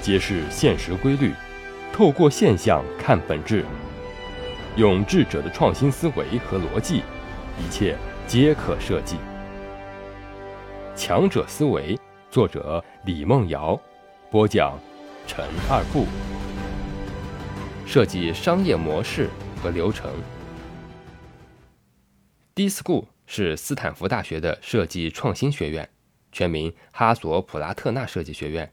揭示现实规律，透过现象看本质，用智者的创新思维和逻辑，一切皆可设计。强者思维，作者李梦瑶，播讲陈二步。设计商业模式和流程。D-School 是斯坦福大学的设计创新学院，全名哈索普拉特纳设计学院，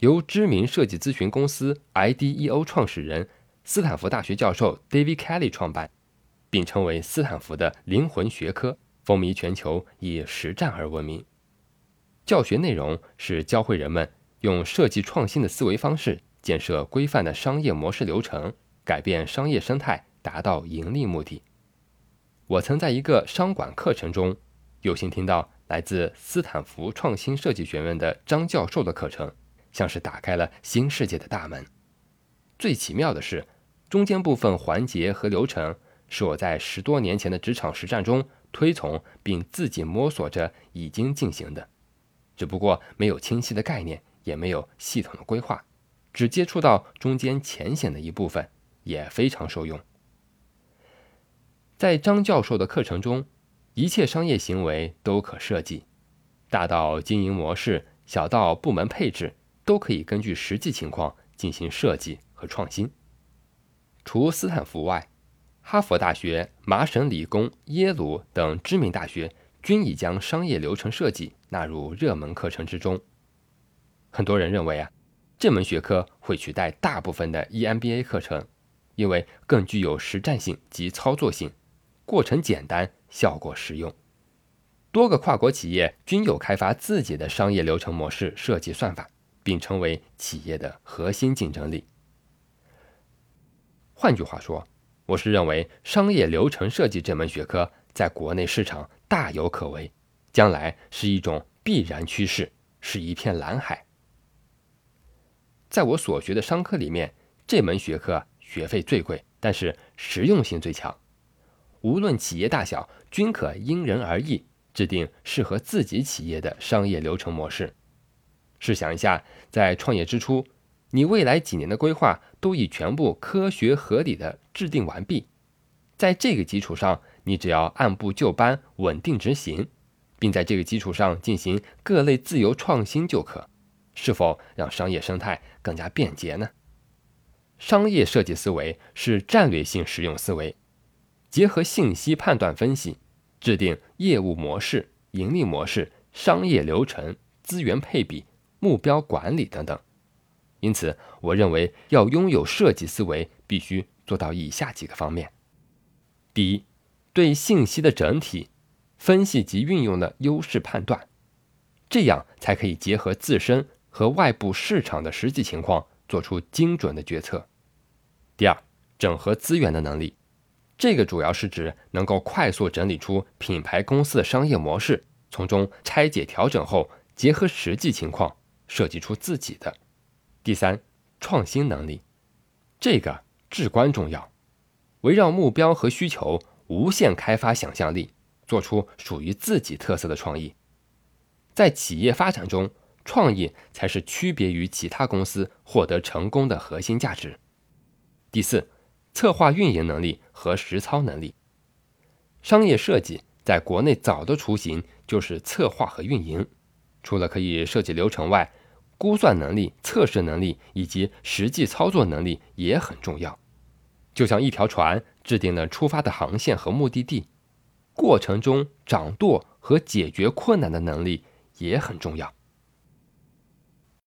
由知名设计咨询公司 IDEO 创始人、斯坦福大学教授 David Kelly 创办，并称为斯坦福的灵魂学科，风靡全球，以实战而闻名。教学内容是教会人们用设计创新的思维方式。建设规范的商业模式流程，改变商业生态，达到盈利目的。我曾在一个商管课程中，有幸听到来自斯坦福创新设计学院的张教授的课程，像是打开了新世界的大门。最奇妙的是，中间部分环节和流程是我在十多年前的职场实战中推崇并自己摸索着已经进行的，只不过没有清晰的概念，也没有系统的规划。只接触到中间浅显的一部分，也非常受用。在张教授的课程中，一切商业行为都可设计，大到经营模式，小到部门配置，都可以根据实际情况进行设计和创新。除斯坦福外，哈佛大学、麻省理工、耶鲁等知名大学均已将商业流程设计纳入热门课程之中。很多人认为啊。这门学科会取代大部分的 EMBA 课程，因为更具有实战性及操作性，过程简单，效果实用。多个跨国企业均有开发自己的商业流程模式设计算法，并成为企业的核心竞争力。换句话说，我是认为商业流程设计这门学科在国内市场大有可为，将来是一种必然趋势，是一片蓝海。在我所学的商科里面，这门学科学费最贵，但是实用性最强。无论企业大小，均可因人而异制定适合自己企业的商业流程模式。试想一下，在创业之初，你未来几年的规划都已全部科学合理的制定完毕，在这个基础上，你只要按部就班、稳定执行，并在这个基础上进行各类自由创新就可。是否让商业生态更加便捷呢？商业设计思维是战略性实用思维，结合信息判断分析，制定业务模式、盈利模式、商业流程、资源配比、目标管理等等。因此，我认为要拥有设计思维，必须做到以下几个方面：第一，对信息的整体分析及运用的优势判断，这样才可以结合自身。和外部市场的实际情况做出精准的决策。第二，整合资源的能力，这个主要是指能够快速整理出品牌公司的商业模式，从中拆解调整后，结合实际情况设计出自己的。第三，创新能力，这个至关重要，围绕目标和需求无限开发想象力，做出属于自己特色的创意，在企业发展中。创意才是区别于其他公司获得成功的核心价值。第四，策划运营能力和实操能力。商业设计在国内早的雏形就是策划和运营，除了可以设计流程外，估算能力、测试能力以及实际操作能力也很重要。就像一条船制定了出发的航线和目的地，过程中掌舵和解决困难的能力也很重要。